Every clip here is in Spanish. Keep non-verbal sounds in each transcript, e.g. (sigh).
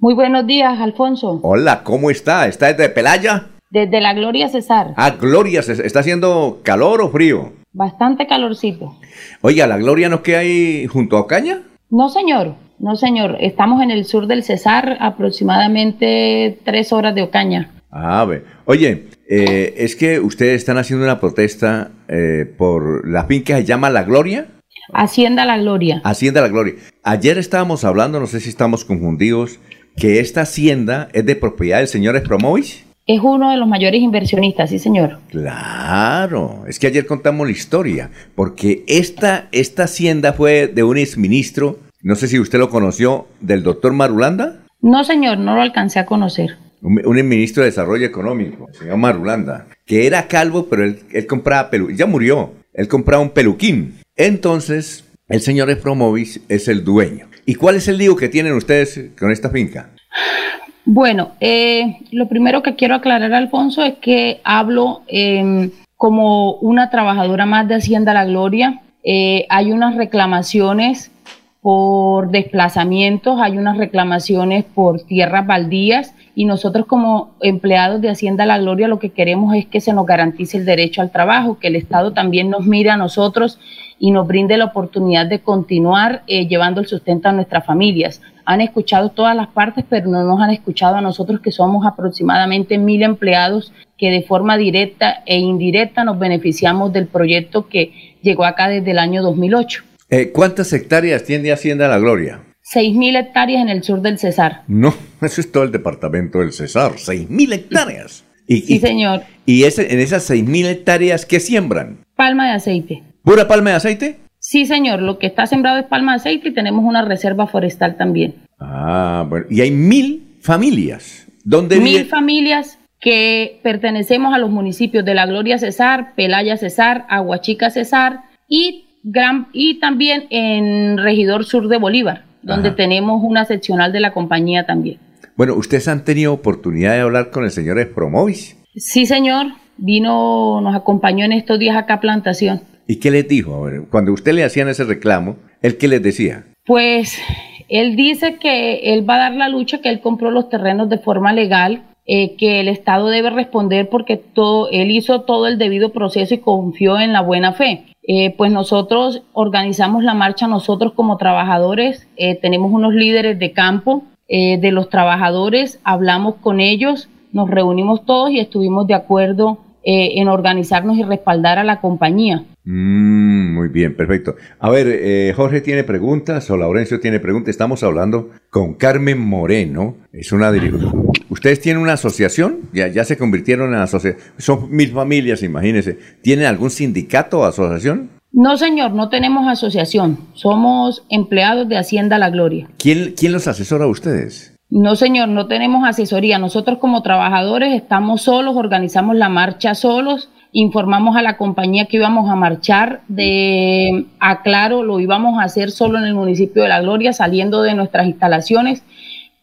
Muy buenos días, Alfonso. Hola, ¿cómo está? ¿Está desde Pelaya? Desde la Gloria Cesar. Ah, Gloria, ¿está haciendo calor o frío? Bastante calorcito. Oiga, ¿la Gloria no queda ahí junto a Ocaña? No, señor. No, señor. Estamos en el sur del Cesar, aproximadamente tres horas de Ocaña. Ah, ve. Oye, eh, es que ustedes están haciendo una protesta eh, por la finca que se llama La Gloria. Hacienda La Gloria. Hacienda La Gloria. Ayer estábamos hablando, no sé si estamos confundidos, que esta hacienda es de propiedad del señor Espromovis. Es uno de los mayores inversionistas, sí, señor. Claro, es que ayer contamos la historia, porque esta, esta hacienda fue de un exministro, no sé si usted lo conoció, del doctor Marulanda. No, señor, no lo alcancé a conocer. Un, un ministro de Desarrollo Económico, el señor Marulanda, que era calvo, pero él, él compraba peluquín, ya murió, él compraba un peluquín. Entonces, el señor Espromovis es el dueño. ¿Y cuál es el lío que tienen ustedes con esta finca? Bueno, eh, lo primero que quiero aclarar, Alfonso, es que hablo eh, como una trabajadora más de Hacienda La Gloria. Eh, hay unas reclamaciones por desplazamientos, hay unas reclamaciones por tierras baldías y nosotros como empleados de Hacienda La Gloria lo que queremos es que se nos garantice el derecho al trabajo, que el Estado también nos mire a nosotros y nos brinde la oportunidad de continuar eh, llevando el sustento a nuestras familias. Han escuchado todas las partes, pero no nos han escuchado a nosotros que somos aproximadamente mil empleados que de forma directa e indirecta nos beneficiamos del proyecto que llegó acá desde el año 2008. Eh, ¿Cuántas hectáreas tiene Hacienda La Gloria? 6.000 hectáreas en el sur del Cesar. No, (laughs) eso es todo el departamento del Cesar, 6.000 hectáreas. Y, sí, y, señor. ¿Y ese, en esas 6.000 hectáreas qué siembran? Palma de aceite. ¿Pura palma de aceite? Sí, señor. Lo que está sembrado es palma de aceite y tenemos una reserva forestal también. Ah, bueno. Y hay mil familias. ¿Dónde Mil vive? familias que pertenecemos a los municipios de La Gloria Cesar, Pelaya Cesar, Aguachica Cesar y, gran, y también en Regidor Sur de Bolívar, donde Ajá. tenemos una seccional de la compañía también. Bueno, ¿ustedes han tenido oportunidad de hablar con el señor Espromovis? Sí, señor. Vino, nos acompañó en estos días acá a Plantación. ¿Y qué les dijo? A ver, cuando usted le hacían ese reclamo, ¿él qué les decía? Pues él dice que él va a dar la lucha, que él compró los terrenos de forma legal, eh, que el Estado debe responder porque todo, él hizo todo el debido proceso y confió en la buena fe. Eh, pues nosotros organizamos la marcha, nosotros como trabajadores, eh, tenemos unos líderes de campo eh, de los trabajadores, hablamos con ellos, nos reunimos todos y estuvimos de acuerdo eh, en organizarnos y respaldar a la compañía. Mm, muy bien, perfecto. A ver, eh, Jorge tiene preguntas o Laurencio tiene preguntas. Estamos hablando con Carmen Moreno. Es una dirigente. ¿Ustedes tienen una asociación? Ya, ya se convirtieron en asociación. Son mil familias, imagínense. ¿Tienen algún sindicato o asociación? No, señor, no tenemos asociación. Somos empleados de Hacienda La Gloria. ¿Quién, quién los asesora a ustedes? No, señor, no tenemos asesoría. Nosotros como trabajadores estamos solos, organizamos la marcha solos, informamos a la compañía que íbamos a marchar de Aclaro, lo íbamos a hacer solo en el municipio de La Gloria, saliendo de nuestras instalaciones,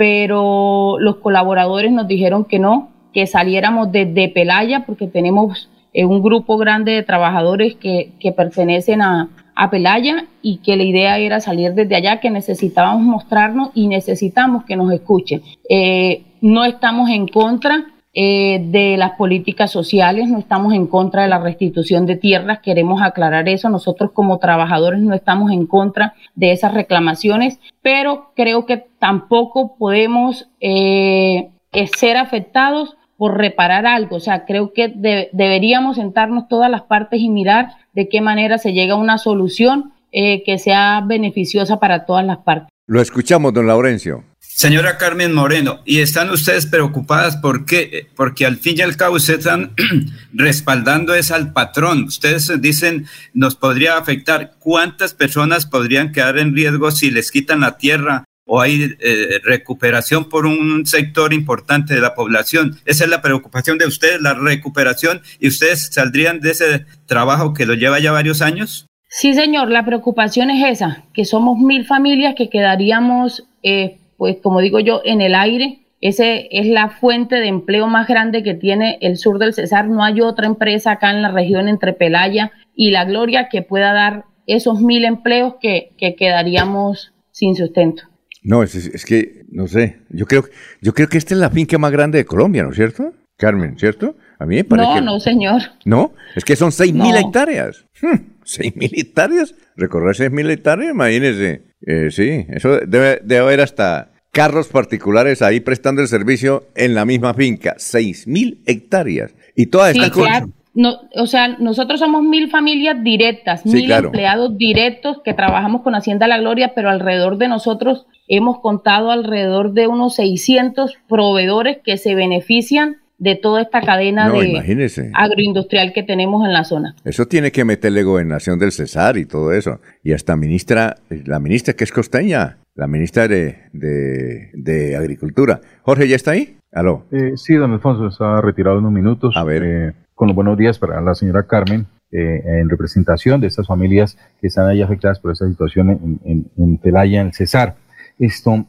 pero los colaboradores nos dijeron que no, que saliéramos desde Pelaya, porque tenemos eh, un grupo grande de trabajadores que, pertenecen a, a Pelaya y que la idea era salir desde allá, que necesitábamos mostrarnos y necesitamos que nos escuchen. Eh, no estamos en contra eh, de las políticas sociales, no estamos en contra de la restitución de tierras, queremos aclarar eso. Nosotros como trabajadores no estamos en contra de esas reclamaciones, pero creo que tampoco podemos eh, ser afectados por reparar algo. O sea, creo que de, deberíamos sentarnos todas las partes y mirar de qué manera se llega a una solución eh, que sea beneficiosa para todas las partes. Lo escuchamos, don Laurencio. Señora Carmen Moreno, ¿y están ustedes preocupadas por qué? Porque al fin y al cabo ustedes están (clears throat) respaldando es al patrón. Ustedes dicen, nos podría afectar. ¿Cuántas personas podrían quedar en riesgo si les quitan la tierra o hay eh, recuperación por un sector importante de la población. Esa es la preocupación de ustedes, la recuperación, y ustedes saldrían de ese trabajo que lo lleva ya varios años. Sí, señor, la preocupación es esa, que somos mil familias que quedaríamos, eh, pues como digo yo, en el aire. Ese es la fuente de empleo más grande que tiene el sur del Cesar. No hay otra empresa acá en la región entre Pelaya y La Gloria que pueda dar esos mil empleos que, que quedaríamos sin sustento. No, es, es, que, no sé, yo creo, yo creo que esta es la finca más grande de Colombia, ¿no es cierto? Carmen, ¿cierto? A mí me parece. No, no, señor. No, es que son seis mil hectáreas. Hmm, ¿Seis mil hectáreas? Recorrer seis mil hectáreas, imagínese. Eh, sí, eso debe, debe haber hasta carros particulares ahí prestando el servicio en la misma finca. Seis mil hectáreas. Y todas estas cosas. No, o sea, nosotros somos mil familias directas, mil empleados directos que trabajamos con Hacienda La Gloria, pero alrededor de nosotros hemos contado alrededor de unos 600 proveedores que se benefician de toda esta cadena de agroindustrial que tenemos en la zona. Eso tiene que meterle gobernación del Cesar y todo eso. Y hasta ministra, la ministra que es costeña, la ministra de, de, Agricultura. Jorge, ¿ya está ahí? ¿Aló? Eh, sí, don Alfonso, está retirado unos minutos. A ver. Eh, con los buenos días para la señora Carmen, eh, en representación de estas familias que están ahí afectadas por esta situación en, en, en Pelaya, en el Cesar. Esto,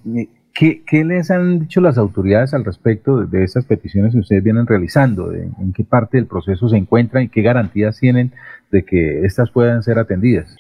¿Qué, les han dicho las autoridades al respecto de, estas peticiones que ustedes vienen realizando? ¿En qué parte del proceso se encuentran y qué garantías tienen de que estas puedan ser atendidas?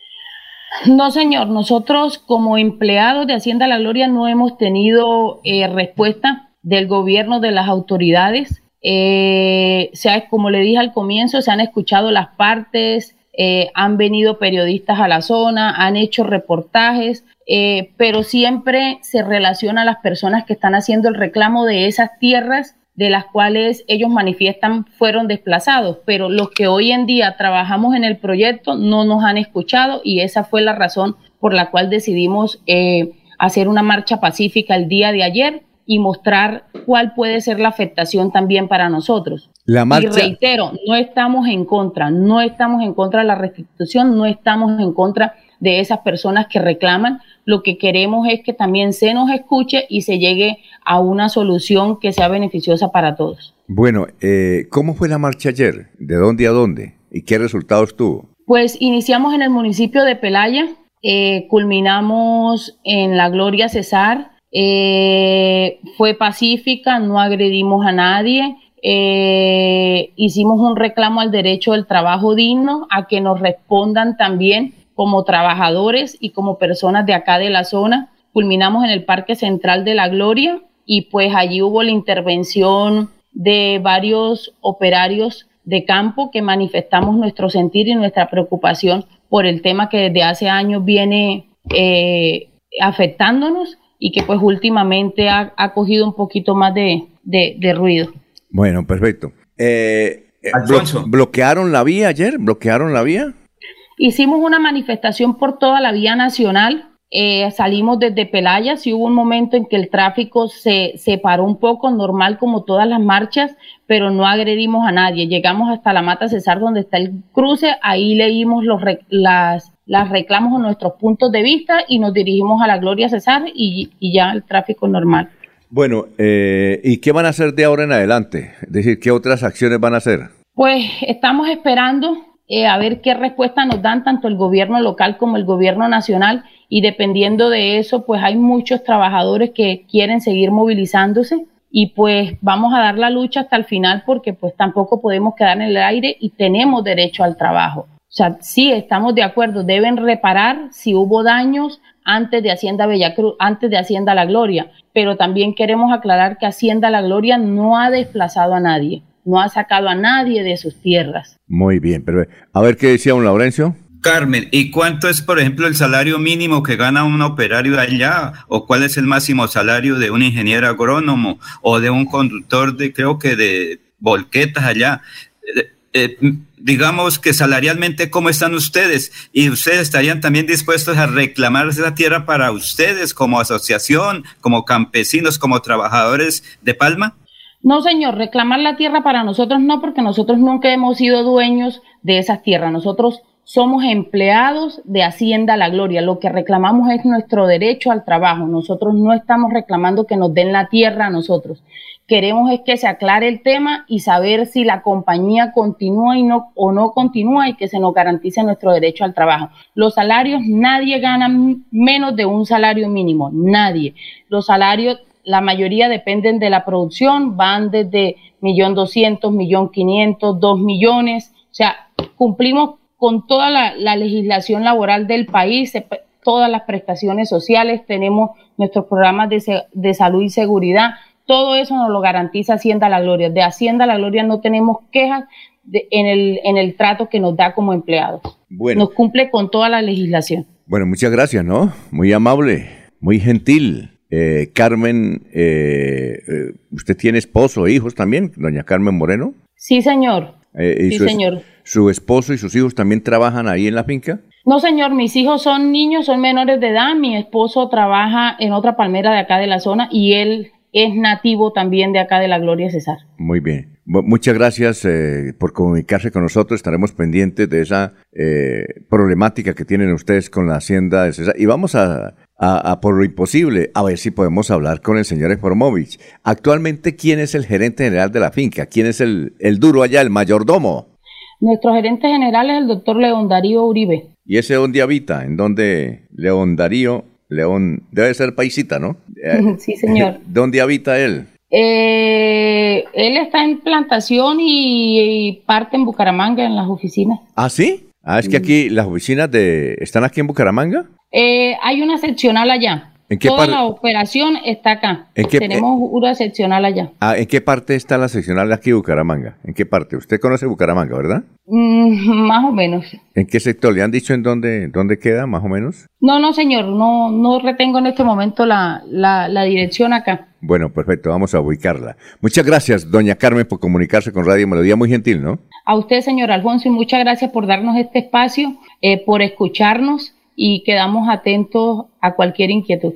No, señor. Nosotros como empleados de Hacienda La Gloria no hemos tenido eh, respuesta del gobierno, de las autoridades. Eh, sea, como le dije al comienzo, se han escuchado las partes, eh, han venido periodistas a la zona, han hecho reportajes, eh, pero siempre se relaciona a las personas que están haciendo el reclamo de esas tierras de las cuales ellos manifiestan fueron desplazados, pero los que hoy en día trabajamos en el proyecto no nos han escuchado y esa fue la razón por la cual decidimos eh, hacer una marcha pacífica el día de ayer y mostrar cuál puede ser la afectación también para nosotros. La Y reitero, no estamos en contra, no estamos en contra de la restitución, no estamos en contra de esas personas que reclaman. Lo que queremos es que también se nos escuche y se llegue a una solución que sea beneficiosa para todos. Bueno, eh, ¿cómo fue la marcha ayer? ¿De dónde a dónde? ¿Y qué resultados tuvo? Pues iniciamos en el municipio de Pelaya, eh, culminamos en la Gloria Cesar, eh, fue pacífica, no agredimos a nadie, eh, hicimos un reclamo al derecho del trabajo digno, a que nos respondan también como trabajadores y como personas de acá de la zona. Culminamos en el Parque Central de la Gloria y pues allí hubo la intervención de varios operarios de campo que manifestamos nuestro sentir y nuestra preocupación por el tema que desde hace años viene eh, afectándonos y que pues últimamente ha, cogido un poquito más de, ruido. Bueno, perfecto. Eh, eh ¿Bloquearon la vía ayer? ¿Bloquearon la vía? Hicimos una manifestación por toda la vía nacional. Eh, salimos desde Pelaya, sí hubo un momento en que el tráfico se separó un poco, normal como todas las marchas, pero no agredimos a nadie. Llegamos hasta la Mata Cesar, donde está el cruce, ahí leímos los, las, las reclamos en nuestros puntos de vista y nos dirigimos a la Gloria Cesar y, ya el tráfico normal. Bueno, eh, ¿y qué van a hacer de ahora en adelante? Es decir, ¿qué otras acciones van a hacer? Pues estamos esperando eh, a ver qué respuesta nos dan tanto el gobierno local como el gobierno nacional y dependiendo de eso, pues hay muchos trabajadores que quieren seguir movilizándose y pues vamos a dar la lucha hasta el final porque pues tampoco podemos quedar en el aire y tenemos derecho al trabajo. O sea, sí, estamos de acuerdo, deben reparar si hubo daños antes de Hacienda Cruz, antes de Hacienda La Gloria, pero también queremos aclarar que Hacienda La Gloria no ha desplazado a nadie, no ha sacado a nadie de sus tierras. Muy bien, pero a ver qué decía un Laurencio. Carmen, ¿y cuánto es, por ejemplo, el salario mínimo que gana un operario allá? ¿O cuál es el máximo salario de un ingeniero agrónomo o de un conductor de, creo que de volquetas allá? Eh, digamos que salarialmente, ¿cómo están ustedes? ¿Y ustedes estarían también dispuestos a reclamar esa tierra para ustedes como asociación, como campesinos, como trabajadores de Palma? No, señor, reclamar la tierra para nosotros no, porque nosotros nunca hemos sido dueños de esas tierras. Nosotros somos empleados de Hacienda La Gloria. Lo que reclamamos es nuestro derecho al trabajo. Nosotros no estamos reclamando que nos den la tierra a nosotros queremos es que se aclare el tema y saber si la compañía continúa y no, o no continúa y que se nos garantice nuestro derecho al trabajo. Los salarios, nadie gana menos de un salario mínimo, nadie. Los salarios, la mayoría dependen de la producción, van desde millón doscientos, millón quinientos, dos millones. O sea, cumplimos con toda la, legislación laboral del país, todas las prestaciones sociales, tenemos nuestros programas de, de salud y seguridad. Todo eso nos lo garantiza Hacienda La Gloria. De Hacienda La Gloria no tenemos quejas en, el, en el trato que nos da como empleados. Bueno. Nos cumple con toda la legislación. Bueno, muchas gracias, ¿no? Muy amable, muy gentil. Eh, Carmen, eh, eh, ¿usted tiene esposo e hijos también, doña Carmen Moreno? Sí, señor. sí, señor. ¿Su esposo y sus hijos también trabajan ahí en la finca? No, señor, mis hijos son niños, son menores de edad. Mi esposo trabaja en otra palmera de acá de la zona y él es nativo también de acá de la Gloria César. Muy bien. Muchas gracias eh, por comunicarse con nosotros. Estaremos pendientes de esa eh, problemática que tienen ustedes con la hacienda de César. Y vamos a, por lo imposible, a ver si podemos hablar con el señor Eforomovich. Actualmente, ¿quién es el gerente general de la finca? ¿Quién es el, el duro allá, el mayordomo? Nuestro gerente general es el doctor León Darío Uribe. ¿Y ese dónde habita? ¿En dónde León Darío? León debe ser paisita, ¿no? (laughs) sí, señor. (laughs) ¿Dónde habita él? Eh, él está en plantación y, parte en Bucaramanga en las oficinas. ¿Ah, sí? Ah, es que aquí las oficinas de están aquí en Bucaramanga. Eh, hay una seccional allá. ¿En qué Toda la operación está acá. ¿En qué, Tenemos una seccional allá. Ah, ¿en qué parte está la seccional de aquí Bucaramanga? ¿En qué parte? Usted conoce Bucaramanga, ¿verdad? Mm, (laughs) más o menos. ¿En qué sector? ¿Le han dicho en dónde, dónde queda, más o menos? No, no, señor. No, no retengo en este momento la, la, la dirección acá. Bueno, perfecto. Vamos a ubicarla. Muchas gracias, doña Carmen, por comunicarse con Radio Melodía. Muy gentil, ¿no? A usted, señor Alfonso, y muchas gracias por darnos este espacio, eh, por escucharnos y quedamos atentos a cualquier inquietud.